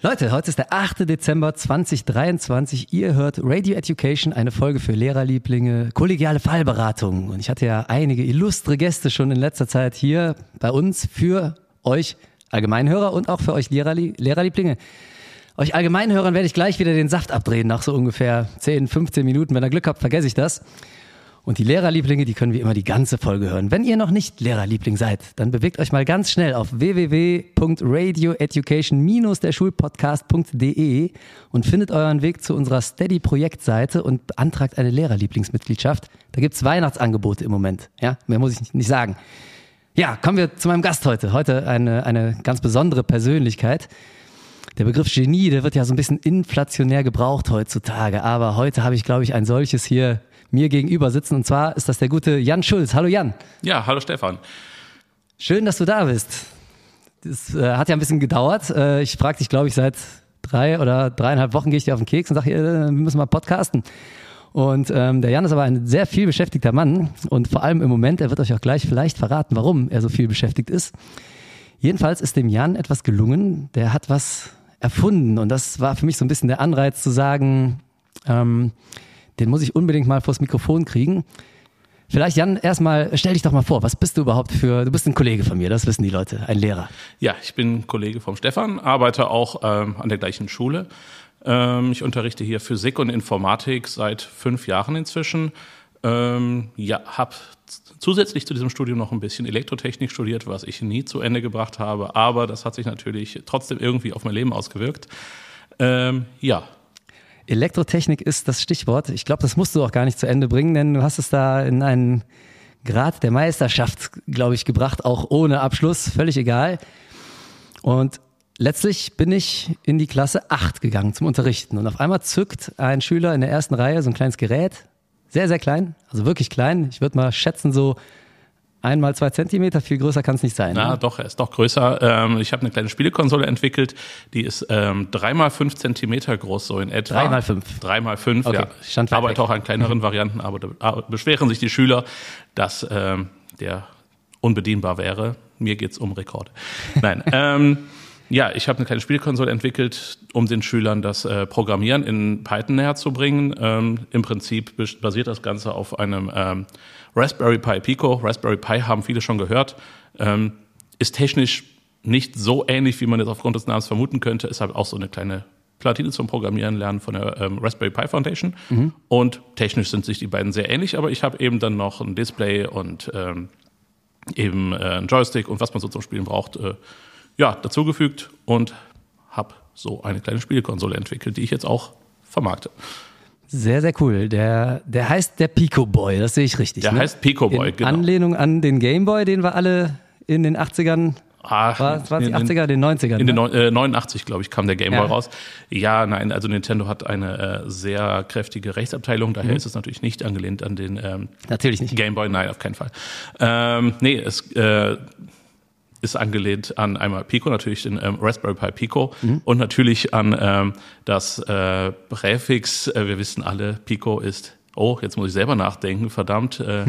Leute, heute ist der 8. Dezember 2023. Ihr hört Radio Education, eine Folge für Lehrerlieblinge, kollegiale Fallberatung. Und ich hatte ja einige illustre Gäste schon in letzter Zeit hier bei uns für euch Allgemeinhörer und auch für euch Lehrerlie Lehrerlieblinge. Euch Allgemeinhörern werde ich gleich wieder den Saft abdrehen nach so ungefähr 10, 15 Minuten. Wenn ihr Glück habt, vergesse ich das. Und die Lehrerlieblinge, die können wie immer die ganze Folge hören. Wenn ihr noch nicht Lehrerliebling seid, dann bewegt euch mal ganz schnell auf www.radioeducation-derschulpodcast.de und findet euren Weg zu unserer Steady-Projektseite und beantragt eine Lehrerlieblingsmitgliedschaft. Da gibt's Weihnachtsangebote im Moment. Ja, mehr muss ich nicht sagen. Ja, kommen wir zu meinem Gast heute. Heute eine, eine ganz besondere Persönlichkeit. Der Begriff Genie, der wird ja so ein bisschen inflationär gebraucht heutzutage. Aber heute habe ich, glaube ich, ein solches hier mir gegenüber sitzen. Und zwar ist das der gute Jan Schulz. Hallo Jan. Ja, hallo Stefan. Schön, dass du da bist. Das äh, hat ja ein bisschen gedauert. Äh, ich frage dich, glaube ich, seit drei oder dreieinhalb Wochen gehe ich dir auf den Keks und sage, äh, wir müssen mal podcasten. Und ähm, der Jan ist aber ein sehr viel beschäftigter Mann und vor allem im Moment, er wird euch auch gleich vielleicht verraten, warum er so viel beschäftigt ist. Jedenfalls ist dem Jan etwas gelungen, der hat was erfunden und das war für mich so ein bisschen der Anreiz zu sagen, ähm, den muss ich unbedingt mal vors Mikrofon kriegen. Vielleicht, Jan, erstmal stell dich doch mal vor, was bist du überhaupt für, du bist ein Kollege von mir, das wissen die Leute, ein Lehrer. Ja, ich bin Kollege vom Stefan, arbeite auch ähm, an der gleichen Schule. Ähm, ich unterrichte hier Physik und Informatik seit fünf Jahren inzwischen. Ähm, ja, habe zusätzlich zu diesem Studium noch ein bisschen Elektrotechnik studiert, was ich nie zu Ende gebracht habe, aber das hat sich natürlich trotzdem irgendwie auf mein Leben ausgewirkt. Ähm, ja, Elektrotechnik ist das Stichwort. Ich glaube, das musst du auch gar nicht zu Ende bringen, denn du hast es da in einen Grad der Meisterschaft, glaube ich, gebracht, auch ohne Abschluss, völlig egal. Und letztlich bin ich in die Klasse 8 gegangen zum Unterrichten und auf einmal zückt ein Schüler in der ersten Reihe so ein kleines Gerät, sehr, sehr klein, also wirklich klein. Ich würde mal schätzen, so einmal zwei Zentimeter, viel größer kann es nicht sein. Na, ne? doch, er ist doch größer. Ähm, ich habe eine kleine Spielekonsole entwickelt, die ist ähm, dreimal fünf Zentimeter groß, so in etwa. Drei mal fünf. Drei mal fünf, Okay, ja. ich arbeite auch an kleineren Varianten, aber da aber beschweren sich die Schüler, dass ähm, der unbedienbar wäre. Mir geht's um Rekorde. Nein. ähm, ja, ich habe eine kleine Spielkonsole entwickelt, um den Schülern das äh, Programmieren in Python näher zu bringen. Ähm, Im Prinzip bas- basiert das Ganze auf einem ähm, Raspberry Pi Pico. Raspberry Pi haben viele schon gehört. Ähm, ist technisch nicht so ähnlich, wie man jetzt aufgrund des Namens vermuten könnte. Ist halt auch so eine kleine Platine zum Programmieren lernen von der ähm, Raspberry Pi Foundation. Und technisch sind sich die beiden sehr ähnlich, aber ich habe eben dann noch ein Display und ähm, eben äh, ein Joystick und was man so zum Spielen braucht, äh, ja, dazugefügt und habe so eine kleine Spielkonsole entwickelt, die ich jetzt auch vermarkte. Sehr, sehr cool. Der, der heißt der Pico Boy, das sehe ich richtig. Der ne? heißt Pico Boy, in genau. Anlehnung an den Game Boy, den wir alle in den 80ern, Ach, war, war die in- in- 80er, den 90ern. In den ne? neun- äh, 89, glaube ich, kam der Game Boy Ja. raus. Ja, nein, also Nintendo hat eine äh, sehr kräftige Rechtsabteilung, daher ist es natürlich nicht angelehnt an den ähm, Natürlich nicht. Game Boy, nein, auf keinen Fall. Ähm, nee, es äh, ist angelehnt an einmal Pico, natürlich den ähm, Raspberry Pi Pico und natürlich an ähm, das äh, Präfix, äh, wir wissen alle, Pico ist, oh, jetzt muss ich selber nachdenken, verdammt, äh,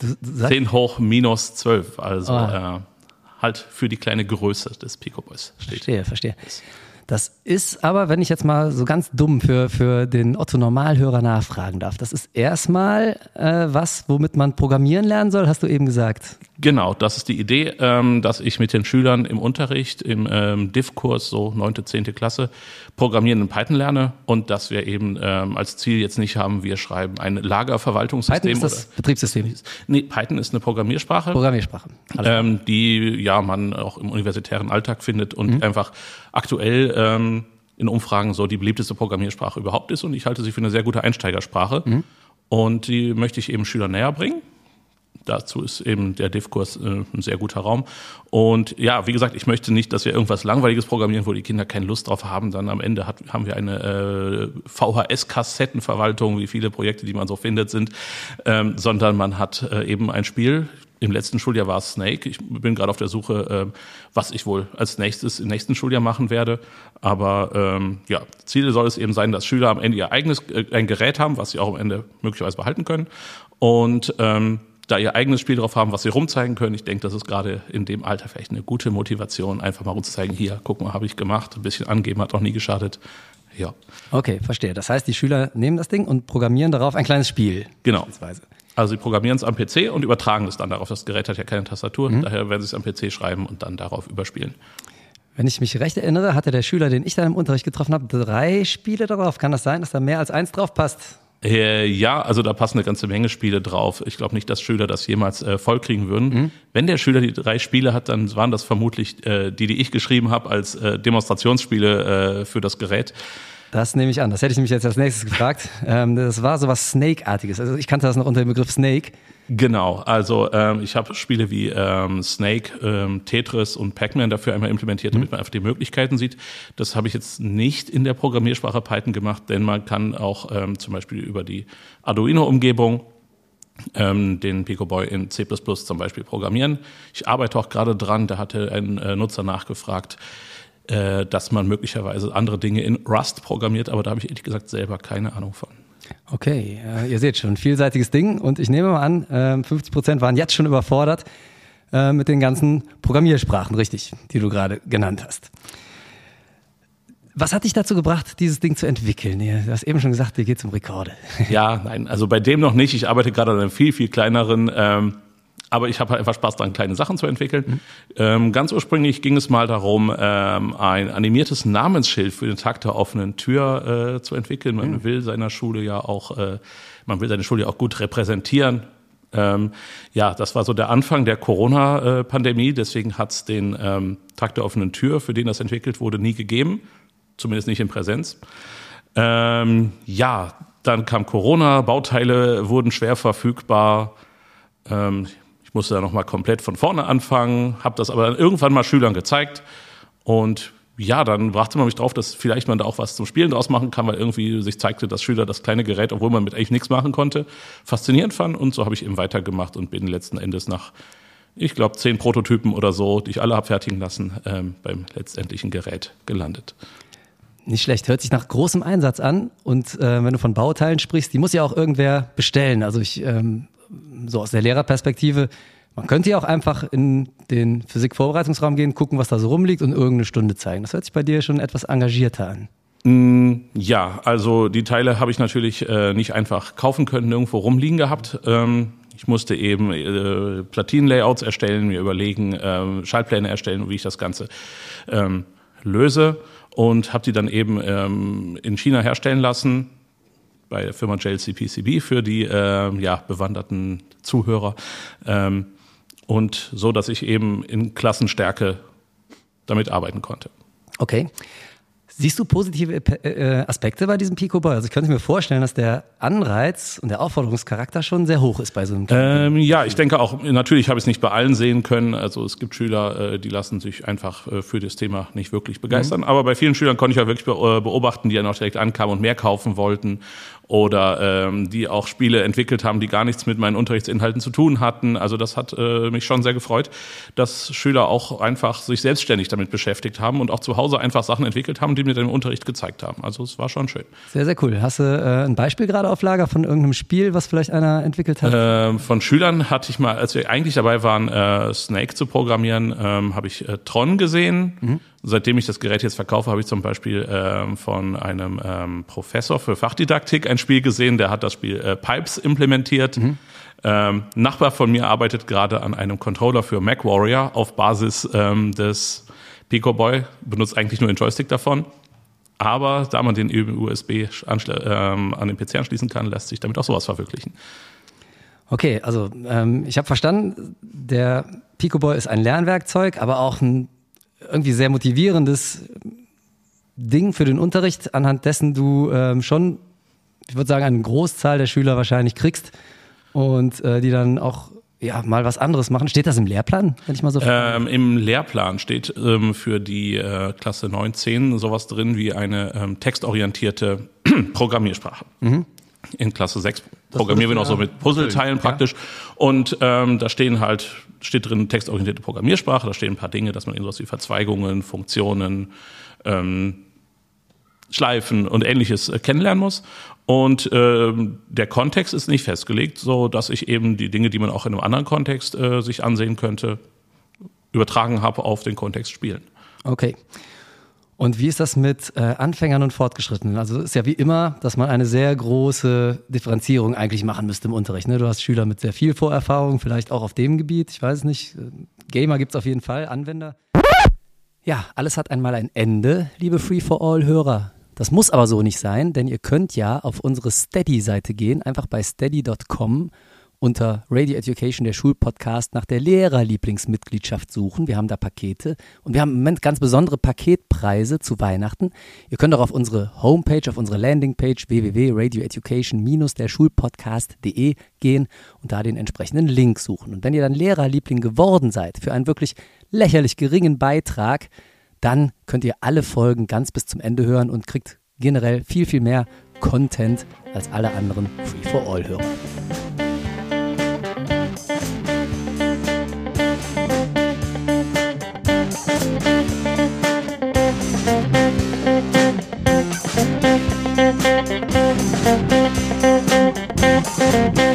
Du, du sag, 10 hoch minus 12, also Ah. äh, halt für die kleine Größe des Pico Boys steht. verstehe, verstehe. Das ist aber, wenn ich jetzt mal so ganz dumm für, für den Otto-Normalhörer nachfragen darf, das ist erstmal äh, was, womit man programmieren lernen soll, hast du eben gesagt. Genau, das ist die Idee, ähm, dass ich mit den Schülern im Unterricht, im ähm, Div-Kurs, so neunte, zehnte Klasse, Programmieren in Python lerne und dass wir eben ähm, als Ziel jetzt nicht haben, wir schreiben ein Python Lagerverwaltungssystem. ist das Betriebssystem, oder, nee, Python ist eine Programmiersprache. Programmiersprache. Ähm, die ja man auch im universitären Alltag findet und Mhm. einfach aktuell ähm, in Umfragen so die beliebteste Programmiersprache überhaupt ist und ich halte sie für eine sehr gute Einsteigersprache Mhm. und die möchte ich eben Schülern näher bringen. Dazu ist eben der Div-Kurs äh, ein sehr guter Raum. Und ja, wie gesagt, ich möchte nicht, dass wir irgendwas Langweiliges programmieren, wo die Kinder keine Lust drauf haben. Dann am Ende hat, haben wir eine äh, VHS-Kassettenverwaltung, wie viele Projekte, die man so findet, sind, ähm, sondern man hat äh, eben ein Spiel, im letzten Schuljahr war es Snake. Ich bin gerade auf der Suche, äh, was ich wohl als nächstes im nächsten Schuljahr machen werde. Aber ähm, ja, Ziel soll es eben sein, dass Schüler am Ende ihr eigenes äh, ein Gerät haben, was sie auch am Ende möglicherweise behalten können. Und ähm, da ihr eigenes Spiel drauf haben, was sie rumzeigen können. Ich denke, das ist gerade in dem Alter vielleicht eine gute Motivation, einfach mal rumzuzeigen, hier, guck mal, habe ich gemacht, ein bisschen angeben, hat auch nie geschadet. Ja. Okay, verstehe. Das heißt, die Schüler nehmen das Ding und programmieren darauf ein kleines Spiel. Genau. Also sie programmieren es am PC und übertragen es dann darauf. Das Gerät hat ja keine Tastatur, mhm. daher werden sie es am PC schreiben und dann darauf überspielen. Wenn ich mich recht erinnere, hatte der Schüler, den ich da im Unterricht getroffen habe, drei Spiele darauf. Kann das sein, dass da mehr als eins drauf passt? Äh, ja, also da passen eine ganze Menge Spiele drauf. Ich glaube nicht, dass Schüler das jemals äh, vollkriegen würden. Mhm. Wenn der Schüler die drei Spiele hat, dann waren das vermutlich äh, die, die ich geschrieben habe als äh, Demonstrationsspiele äh, für das Gerät. Das nehme ich an. Das hätte ich nämlich jetzt als nächstes gefragt. Ähm, das war so was Snake-artiges. Also ich kannte das noch unter dem Begriff Snake. Genau, also ähm, ich habe Spiele wie ähm, Snake, ähm, Tetris und Pac-Man dafür einmal implementiert, damit mhm. man einfach die Möglichkeiten sieht. Das habe ich jetzt nicht in der Programmiersprache Python gemacht, denn man kann auch ähm, zum Beispiel über die Arduino-Umgebung ähm, den Picoboy in C++ zum Beispiel programmieren. Ich arbeite auch gerade dran, da hatte ein äh, Nutzer nachgefragt, äh, dass man möglicherweise andere Dinge in Rust programmiert, aber da habe ich ehrlich gesagt selber keine Ahnung von. Okay, äh, ihr seht schon, vielseitiges Ding und ich nehme mal an, äh, 50 Prozent waren jetzt schon überfordert äh, mit den ganzen Programmiersprachen, richtig, die du gerade genannt hast. Was hat dich dazu gebracht, dieses Ding zu entwickeln? Du hast eben schon gesagt, dir geht es um Rekorde. Ja, nein, also bei dem noch nicht. Ich arbeite gerade an einem viel, viel kleineren ähm, aber ich habe halt einfach Spaß daran, kleine Sachen zu entwickeln. Mhm. Ähm, ganz ursprünglich ging es mal darum, ähm, ein animiertes Namensschild für den Tag der offenen Tür äh, zu entwickeln. Man mhm. will seiner Schule ja auch, äh, man will seine Schule ja auch gut repräsentieren. Ähm, ja, das war so der Anfang der Corona-Pandemie. Deswegen hat es den ähm, Tag der offenen Tür, für den das entwickelt wurde, nie gegeben. Zumindest nicht in Präsenz. Ähm, ja, dann kam Corona, Bauteile wurden schwer verfügbar. Ähm, musste da nochmal komplett von vorne anfangen, habe das aber dann irgendwann mal Schülern gezeigt und ja, dann brachte man mich drauf, dass vielleicht man da auch was zum Spielen draus machen kann, weil irgendwie sich zeigte, dass Schüler das kleine Gerät, obwohl man mit eigentlich nichts machen konnte, faszinierend fanden und so habe ich eben weitergemacht und bin letzten Endes nach, ich glaube, zehn Prototypen oder so, die ich alle habe fertigen lassen, ähm, beim letztendlichen Gerät gelandet. Nicht schlecht, hört sich nach großem Einsatz an. Und äh, wenn du von Bauteilen sprichst, die muss ja auch irgendwer bestellen. Also ich ähm, so aus der Lehrerperspektive, man könnte ja auch einfach in den Physikvorbereitungsraum gehen, gucken, was da so rumliegt und irgendeine Stunde zeigen. Das hört sich bei dir schon etwas engagierter an. Mm, ja, also die Teile habe ich natürlich äh, nicht einfach kaufen können, irgendwo rumliegen gehabt. Ähm, ich musste eben äh, Platinenlayouts erstellen, mir überlegen, äh, Schaltpläne erstellen, wie ich das Ganze ähm, löse und habe die dann eben ähm, in China herstellen lassen bei der Firma JLC-PCB für die äh, ja, bewanderten Zuhörer. Ähm, und so, dass ich eben in Klassenstärke damit arbeiten konnte. Okay. Siehst du positive äh, Aspekte bei diesem Pico Boy? Also ich könnte mir vorstellen, dass der Anreiz und der Aufforderungscharakter schon sehr hoch ist bei so einem ähm, Ja, ich denke auch, natürlich habe ich es nicht bei allen sehen können. Also es gibt Schüler, äh, die lassen sich einfach äh, für das Thema nicht wirklich begeistern. Mhm. Aber bei vielen Schülern konnte ich ja wirklich beobachten, die ja noch direkt ankamen und mehr kaufen wollten oder ähm, die auch Spiele entwickelt haben, die gar nichts mit meinen Unterrichtsinhalten zu tun hatten. Also das hat äh, mich schon sehr gefreut, dass Schüler auch einfach sich selbstständig damit beschäftigt haben und auch zu Hause einfach Sachen entwickelt haben, die mir im Unterricht gezeigt haben. Also es war schon schön. Sehr, sehr cool. Hast du äh, ein Beispiel gerade auf Lager von irgendeinem Spiel, was vielleicht einer entwickelt hat? Äh, von Schülern hatte ich mal, als wir eigentlich dabei waren, äh, Snake zu programmieren, ähm, habe ich äh, Tron gesehen. Mhm. Seitdem ich das Gerät jetzt verkaufe, habe ich zum Beispiel ähm, von einem ähm, Professor für Fachdidaktik ein Spiel gesehen, der hat das Spiel äh, Pipes implementiert. Mhm. Ähm, Nachbar von mir arbeitet gerade an einem Controller für MacWarrior auf Basis ähm, des Pico Boy, benutzt eigentlich nur den Joystick davon. Aber da man den USB ähm, an den PC anschließen kann, lässt sich damit auch sowas verwirklichen. Okay, also ähm, ich habe verstanden, der Pico Boy ist ein Lernwerkzeug, aber auch ein irgendwie sehr motivierendes Ding für den Unterricht, anhand dessen du ähm, schon, ich würde sagen, eine Großzahl der Schüler wahrscheinlich kriegst und äh, die dann auch ja, mal was anderes machen. Steht das im Lehrplan, wenn ich mal so ähm, Im Lehrplan steht ähm, für die äh, Klasse 9, 10 sowas drin wie eine ähm, textorientierte Programmiersprache. Mhm. In Klasse 6 programmieren wir noch so mit Puzzleteilen praktisch. Und ähm, da stehen halt, steht drin textorientierte Programmiersprache, da stehen ein paar Dinge, dass man irgendwas wie Verzweigungen, Funktionen, ähm, Schleifen und ähnliches äh, kennenlernen muss. Und ähm, der Kontext ist nicht festgelegt, so dass ich eben die Dinge, die man auch in einem anderen Kontext äh, sich ansehen könnte, übertragen habe auf den Kontext Spielen. Okay. Und wie ist das mit äh, Anfängern und Fortgeschrittenen? Also ist ja wie immer, dass man eine sehr große Differenzierung eigentlich machen müsste im Unterricht. Ne? Du hast Schüler mit sehr viel Vorerfahrung, vielleicht auch auf dem Gebiet, ich weiß nicht. Gamer gibt es auf jeden Fall, Anwender. Ja, alles hat einmal ein Ende, liebe Free-for-All-Hörer. Das muss aber so nicht sein, denn ihr könnt ja auf unsere Steady-Seite gehen, einfach bei steady.com unter Radio Education, der Schulpodcast, nach der Lehrerlieblingsmitgliedschaft suchen. Wir haben da Pakete und wir haben im Moment ganz besondere Paketpreise zu Weihnachten. Ihr könnt auch auf unsere Homepage, auf unsere Landingpage www.radioeducation-der Schulpodcast.de gehen und da den entsprechenden Link suchen. Und wenn ihr dann Lehrerliebling geworden seid für einen wirklich lächerlich geringen Beitrag, dann könnt ihr alle Folgen ganz bis zum Ende hören und kriegt generell viel, viel mehr Content als alle anderen Free-for-All-Hörer. Thank